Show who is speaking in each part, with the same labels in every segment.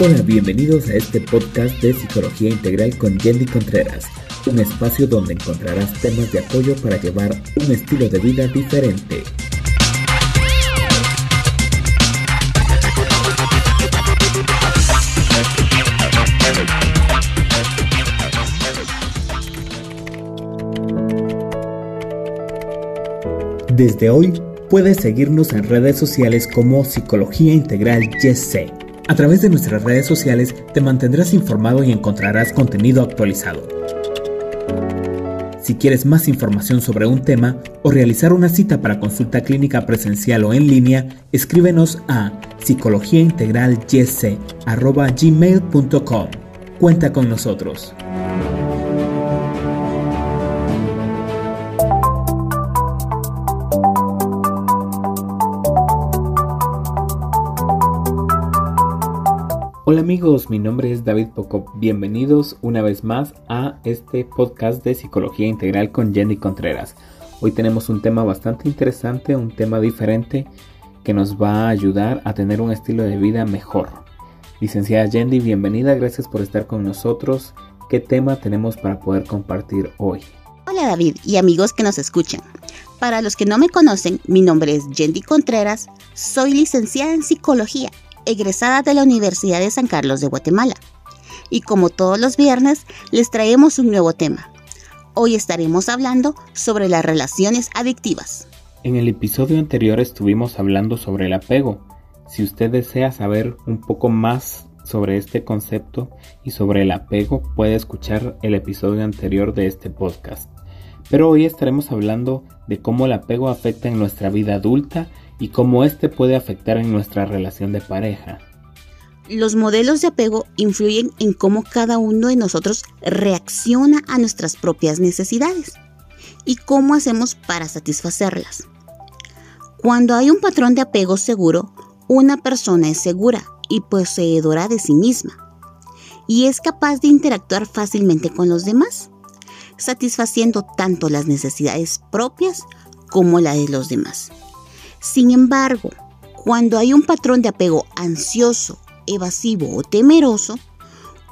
Speaker 1: Hola, bienvenidos a este podcast de Psicología Integral con Yendi Contreras, un espacio donde encontrarás temas de apoyo para llevar un estilo de vida diferente. Desde hoy puedes seguirnos en redes sociales como Psicología Integral YC. A través de nuestras redes sociales te mantendrás informado y encontrarás contenido actualizado. Si quieres más información sobre un tema o realizar una cita para consulta clínica presencial o en línea, escríbenos a psicologiaintegralyc.gmail.com. Cuenta con nosotros. Hola amigos, mi nombre es David Poco. Bienvenidos una vez más a este podcast de Psicología Integral con Jenny Contreras. Hoy tenemos un tema bastante interesante, un tema diferente que nos va a ayudar a tener un estilo de vida mejor. Licenciada Jenny, bienvenida, gracias por estar con nosotros. ¿Qué tema tenemos para poder compartir hoy?
Speaker 2: Hola David y amigos que nos escuchan. Para los que no me conocen, mi nombre es Jenny Contreras, soy licenciada en psicología egresada de la Universidad de San Carlos de Guatemala. Y como todos los viernes, les traemos un nuevo tema. Hoy estaremos hablando sobre las relaciones adictivas.
Speaker 1: En el episodio anterior estuvimos hablando sobre el apego. Si usted desea saber un poco más sobre este concepto y sobre el apego, puede escuchar el episodio anterior de este podcast. Pero hoy estaremos hablando de cómo el apego afecta en nuestra vida adulta y cómo éste puede afectar en nuestra relación de pareja.
Speaker 2: Los modelos de apego influyen en cómo cada uno de nosotros reacciona a nuestras propias necesidades y cómo hacemos para satisfacerlas. Cuando hay un patrón de apego seguro, una persona es segura y poseedora de sí misma y es capaz de interactuar fácilmente con los demás, satisfaciendo tanto las necesidades propias como la de los demás. Sin embargo, cuando hay un patrón de apego ansioso, evasivo o temeroso,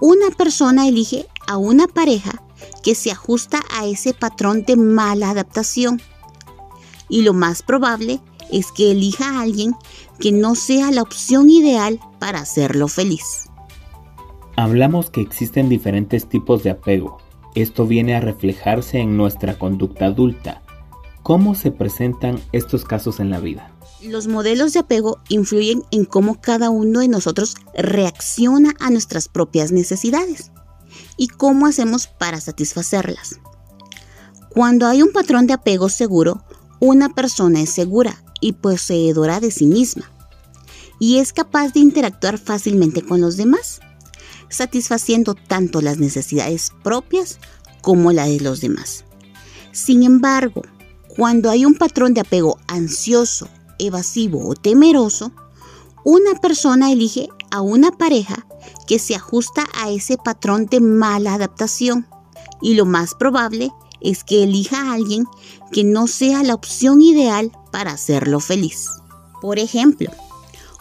Speaker 2: una persona elige a una pareja que se ajusta a ese patrón de mala adaptación. Y lo más probable es que elija a alguien que no sea la opción ideal para hacerlo feliz.
Speaker 1: Hablamos que existen diferentes tipos de apego. Esto viene a reflejarse en nuestra conducta adulta ¿Cómo se presentan estos casos en la vida?
Speaker 2: Los modelos de apego influyen en cómo cada uno de nosotros reacciona a nuestras propias necesidades y cómo hacemos para satisfacerlas. Cuando hay un patrón de apego seguro, una persona es segura y poseedora de sí misma y es capaz de interactuar fácilmente con los demás, satisfaciendo tanto las necesidades propias como la de los demás. Sin embargo, cuando hay un patrón de apego ansioso, evasivo o temeroso, una persona elige a una pareja que se ajusta a ese patrón de mala adaptación y lo más probable es que elija a alguien que no sea la opción ideal para hacerlo feliz. Por ejemplo,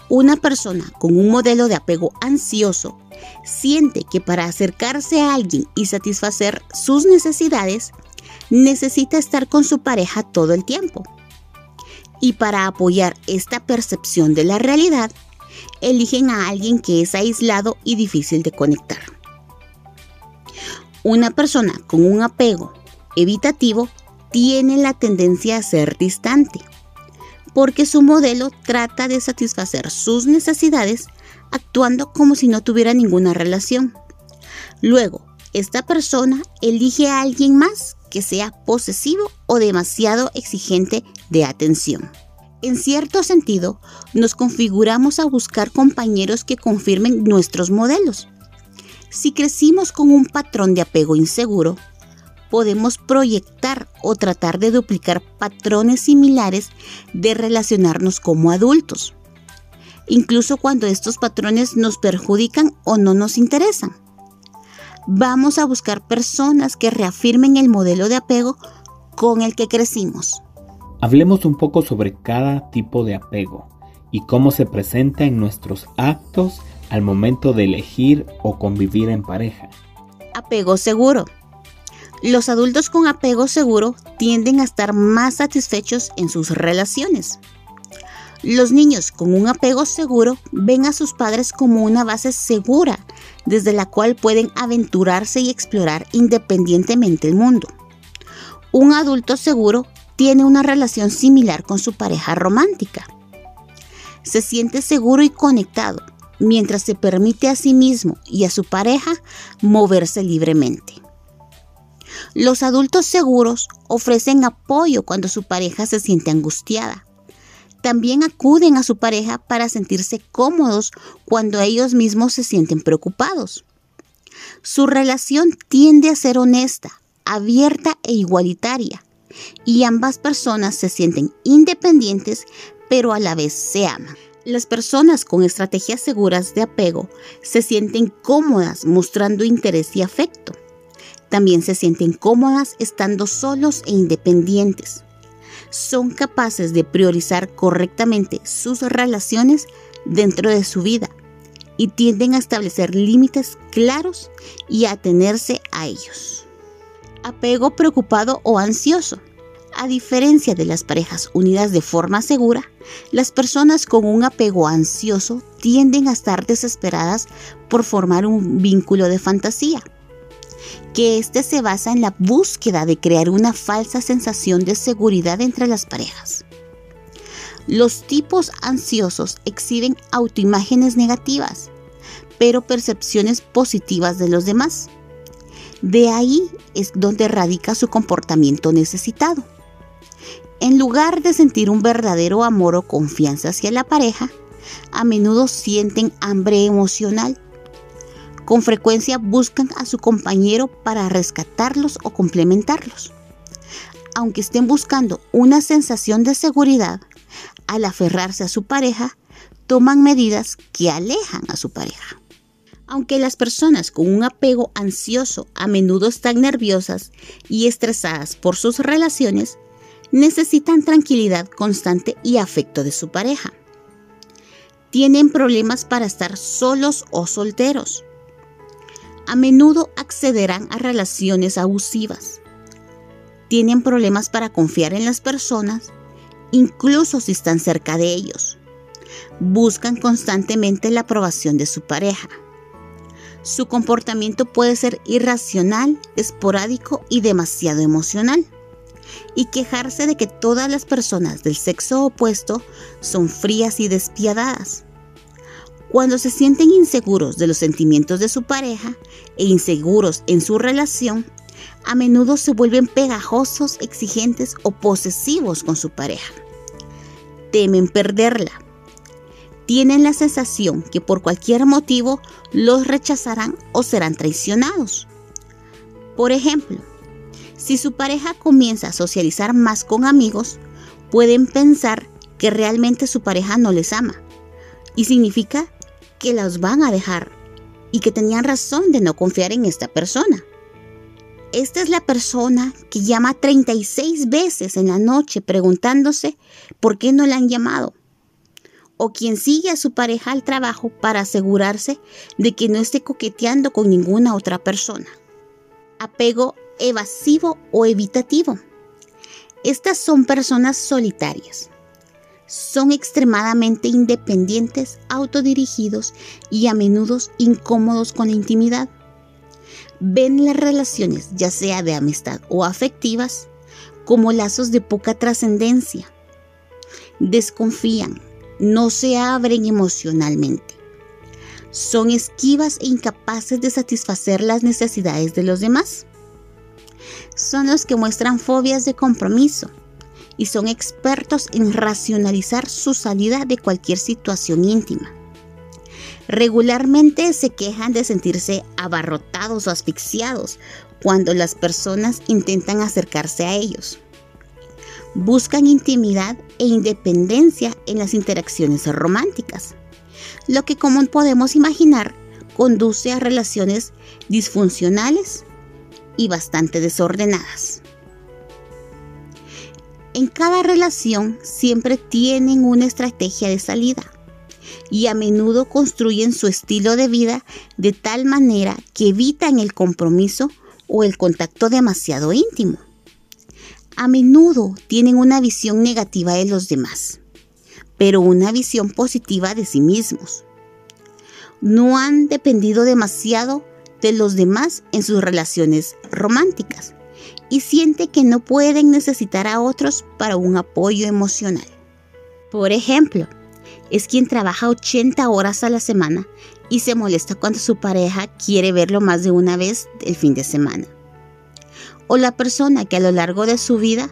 Speaker 2: una persona con un modelo de apego ansioso siente que para acercarse a alguien y satisfacer sus necesidades necesita estar con su pareja todo el tiempo. Y para apoyar esta percepción de la realidad, eligen a alguien que es aislado y difícil de conectar. Una persona con un apego evitativo tiene la tendencia a ser distante, porque su modelo trata de satisfacer sus necesidades actuando como si no tuviera ninguna relación. Luego, esta persona elige a alguien más que sea posesivo o demasiado exigente de atención. En cierto sentido, nos configuramos a buscar compañeros que confirmen nuestros modelos. Si crecimos con un patrón de apego inseguro, podemos proyectar o tratar de duplicar patrones similares de relacionarnos como adultos, incluso cuando estos patrones nos perjudican o no nos interesan vamos a buscar personas que reafirmen el modelo de apego con el que crecimos.
Speaker 1: Hablemos un poco sobre cada tipo de apego y cómo se presenta en nuestros actos al momento de elegir o convivir en pareja?
Speaker 2: Apego seguro. Los adultos con apego seguro tienden a estar más satisfechos en sus relaciones. Los niños con un apego seguro ven a sus padres como una base segura desde la cual pueden aventurarse y explorar independientemente el mundo. Un adulto seguro tiene una relación similar con su pareja romántica. Se siente seguro y conectado mientras se permite a sí mismo y a su pareja moverse libremente. Los adultos seguros ofrecen apoyo cuando su pareja se siente angustiada. También acuden a su pareja para sentirse cómodos cuando ellos mismos se sienten preocupados. Su relación tiende a ser honesta, abierta e igualitaria, y ambas personas se sienten independientes pero a la vez se aman. Las personas con estrategias seguras de apego se sienten cómodas mostrando interés y afecto. También se sienten cómodas estando solos e independientes. Son capaces de priorizar correctamente sus relaciones dentro de su vida y tienden a establecer límites claros y a atenerse a ellos. Apego preocupado o ansioso. A diferencia de las parejas unidas de forma segura, las personas con un apego ansioso tienden a estar desesperadas por formar un vínculo de fantasía, que este se basa en la búsqueda de crear una falsa sensación de seguridad entre las parejas. Los tipos ansiosos exhiben autoimágenes negativas, pero percepciones positivas de los demás. De ahí es donde radica su comportamiento necesitado. En lugar de sentir un verdadero amor o confianza hacia la pareja, a menudo sienten hambre emocional. Con frecuencia buscan a su compañero para rescatarlos o complementarlos. Aunque estén buscando una sensación de seguridad, al aferrarse a su pareja, toman medidas que alejan a su pareja. Aunque las personas con un apego ansioso a menudo están nerviosas y estresadas por sus relaciones, necesitan tranquilidad constante y afecto de su pareja. Tienen problemas para estar solos o solteros. A menudo accederán a relaciones abusivas. Tienen problemas para confiar en las personas, incluso si están cerca de ellos. Buscan constantemente la aprobación de su pareja. Su comportamiento puede ser irracional, esporádico y demasiado emocional y quejarse de que todas las personas del sexo opuesto son frías y despiadadas. Cuando se sienten inseguros de los sentimientos de su pareja e inseguros en su relación, a menudo se vuelven pegajosos, exigentes o posesivos con su pareja. Temen perderla. Tienen la sensación que por cualquier motivo los rechazarán o serán traicionados. Por ejemplo, si su pareja comienza a socializar más con amigos, pueden pensar que realmente su pareja no les ama. Y significa que los van a dejar y que tenían razón de no confiar en esta persona. Esta es la persona que llama 36 veces en la noche preguntándose por qué no la han llamado. O quien sigue a su pareja al trabajo para asegurarse de que no esté coqueteando con ninguna otra persona. Apego evasivo o evitativo. Estas son personas solitarias. Son extremadamente independientes, autodirigidos y a menudo incómodos con la intimidad. Ven las relaciones, ya sea de amistad o afectivas, como lazos de poca trascendencia. Desconfían, no se abren emocionalmente. Son esquivas e incapaces de satisfacer las necesidades de los demás son los que muestran fobias de compromiso y son expertos en racionalizar su salida de cualquier situación íntima. Regularmente se quejan de sentirse abarrotados o asfixiados cuando las personas intentan acercarse a ellos. Buscan intimidad e independencia en las interacciones románticas, lo que como podemos imaginar conduce a relaciones disfuncionales y bastante desordenadas. En cada relación siempre tienen una estrategia de salida y a menudo construyen su estilo de vida de tal manera que evitan el compromiso o el contacto demasiado íntimo. A menudo tienen una visión negativa de los demás, pero una visión positiva de sí mismos. No han dependido demasiado de los demás en sus relaciones románticas y siente que no pueden necesitar a otros para un apoyo emocional. Por ejemplo, es quien trabaja 80 horas a la semana y se molesta cuando su pareja quiere verlo más de una vez el fin de semana. O la persona que a lo largo de su vida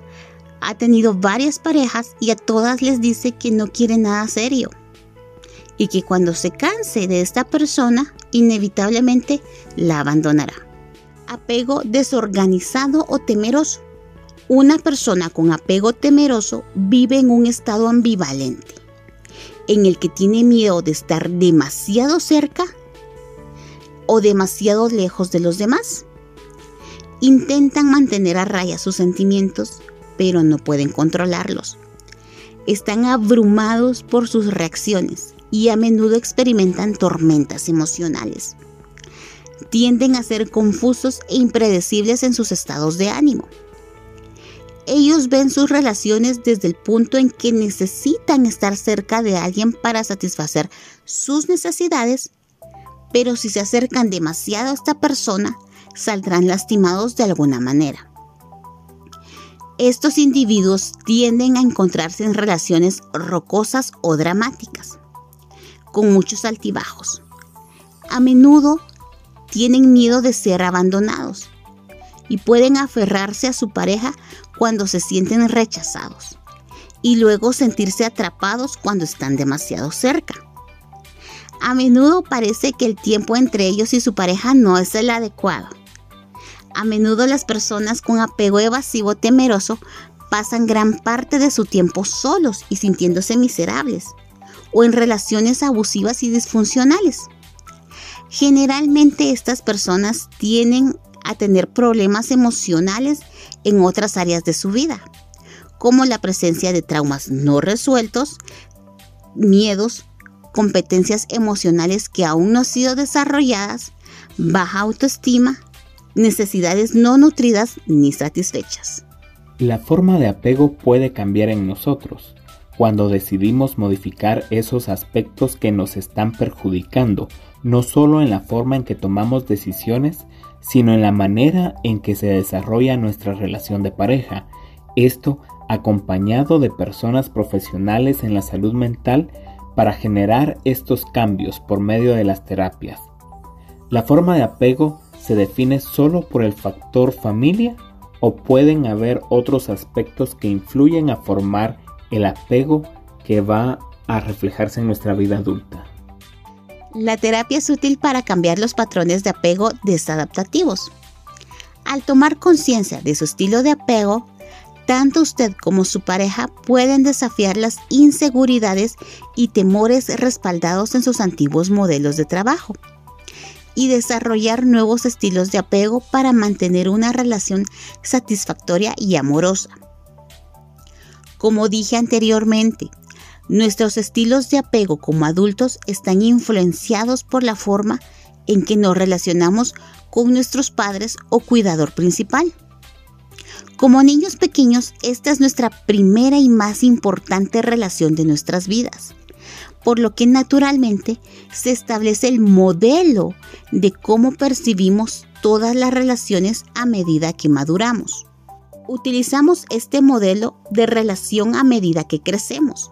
Speaker 2: ha tenido varias parejas y a todas les dice que no quiere nada serio. Y que cuando se canse de esta persona, inevitablemente la abandonará. Apego desorganizado o temeroso. Una persona con apego temeroso vive en un estado ambivalente en el que tiene miedo de estar demasiado cerca o demasiado lejos de los demás. Intentan mantener a raya sus sentimientos, pero no pueden controlarlos. Están abrumados por sus reacciones y a menudo experimentan tormentas emocionales. Tienden a ser confusos e impredecibles en sus estados de ánimo ellos ven sus relaciones desde el punto en que necesitan estar cerca de alguien para satisfacer sus necesidades, pero si se acercan demasiado a esta persona, saldrán lastimados de alguna manera. Estos individuos tienden a encontrarse en relaciones rocosas o dramáticas, con muchos altibajos. A menudo tienen miedo de ser abandonados y pueden aferrarse a su pareja cuando se sienten rechazados y luego sentirse atrapados cuando están demasiado cerca. A menudo parece que el tiempo entre ellos y su pareja no es el adecuado. A menudo las personas con apego evasivo temeroso pasan gran parte de su tiempo solos y sintiéndose miserables, o en relaciones abusivas y disfuncionales. Generalmente estas personas tienen a tener problemas emocionales en otras áreas de su vida, como la presencia de traumas no resueltos, miedos, competencias emocionales que aún no han sido desarrolladas, baja autoestima, necesidades no nutridas ni satisfechas.
Speaker 1: La forma de apego puede cambiar en nosotros cuando decidimos modificar esos aspectos que nos están perjudicando, no solo en la forma en que tomamos decisiones, sino en la manera en que se desarrolla nuestra relación de pareja. Esto acompañado de personas profesionales en la salud mental para generar estos cambios por medio de las terapias. La forma de apego se define solo por el factor familia o pueden haber otros aspectos que influyen a formar el apego que va a reflejarse en nuestra vida adulta.
Speaker 2: La terapia es útil para cambiar los patrones de apego desadaptativos. Al tomar conciencia de su estilo de apego, tanto usted como su pareja pueden desafiar las inseguridades y temores respaldados en sus antiguos modelos de trabajo y desarrollar nuevos estilos de apego para mantener una relación satisfactoria y amorosa. Como dije anteriormente, Nuestros estilos de apego como adultos están influenciados por la forma en que nos relacionamos con nuestros padres o cuidador principal. Como niños pequeños, esta es nuestra primera y más importante relación de nuestras vidas, por lo que naturalmente se establece el modelo de cómo percibimos todas las relaciones a medida que maduramos. Utilizamos este modelo de relación a medida que crecemos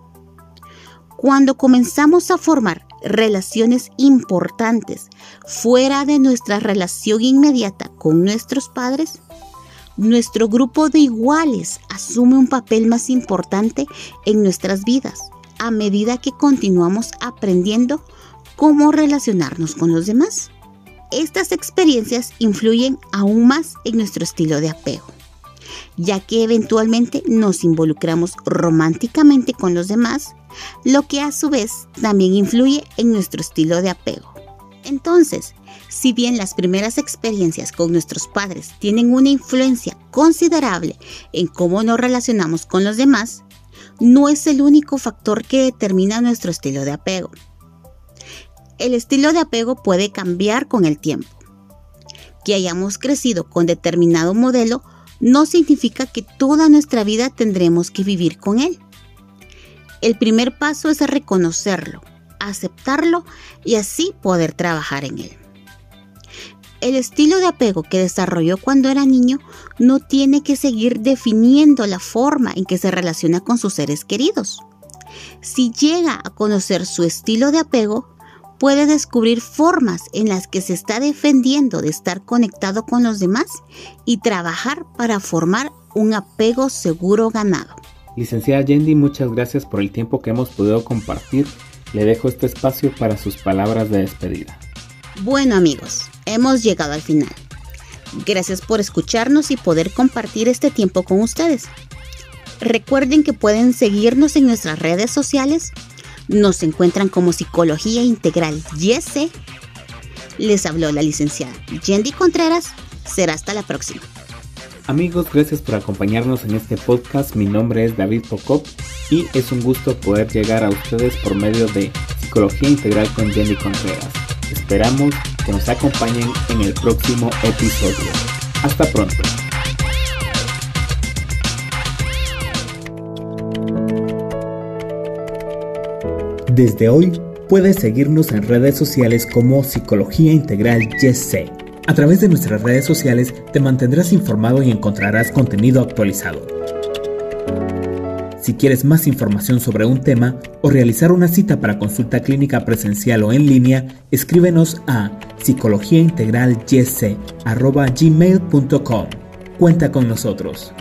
Speaker 2: cuando comenzamos a formar relaciones importantes fuera de nuestra relación inmediata con nuestros padres, nuestro grupo de iguales asume un papel más importante en nuestras vidas a medida que continuamos aprendiendo cómo relacionarnos con los demás. Estas experiencias influyen aún más en nuestro estilo de apego, ya que eventualmente nos involucramos románticamente con los demás lo que a su vez también influye en nuestro estilo de apego. Entonces, si bien las primeras experiencias con nuestros padres tienen una influencia considerable en cómo nos relacionamos con los demás, no es el único factor que determina nuestro estilo de apego. El estilo de apego puede cambiar con el tiempo. Que hayamos crecido con determinado modelo no significa que toda nuestra vida tendremos que vivir con él. El primer paso es reconocerlo, aceptarlo y así poder trabajar en él. El estilo de apego que desarrolló cuando era niño no tiene que seguir definiendo la forma en que se relaciona con sus seres queridos. Si llega a conocer su estilo de apego, puede descubrir formas en las que se está defendiendo de estar conectado con los demás y trabajar para formar un apego seguro ganado.
Speaker 1: Licenciada Yendi, muchas gracias por el tiempo que hemos podido compartir. Le dejo este espacio para sus palabras de despedida.
Speaker 2: Bueno amigos, hemos llegado al final. Gracias por escucharnos y poder compartir este tiempo con ustedes. Recuerden que pueden seguirnos en nuestras redes sociales nos encuentran como Psicología Integral YESE. Les habló la licenciada Yendi Contreras. Será hasta la próxima.
Speaker 1: Amigos, gracias por acompañarnos en este podcast. Mi nombre es David Pocop y es un gusto poder llegar a ustedes por medio de Psicología Integral con Jenny Contreras. Esperamos que nos acompañen en el próximo episodio. Hasta pronto. Desde hoy puedes seguirnos en redes sociales como Psicología Integral YesC. A través de nuestras redes sociales te mantendrás informado y encontrarás contenido actualizado. Si quieres más información sobre un tema o realizar una cita para consulta clínica presencial o en línea, escríbenos a psicologiaintegralyese.gmail.com. Cuenta con nosotros.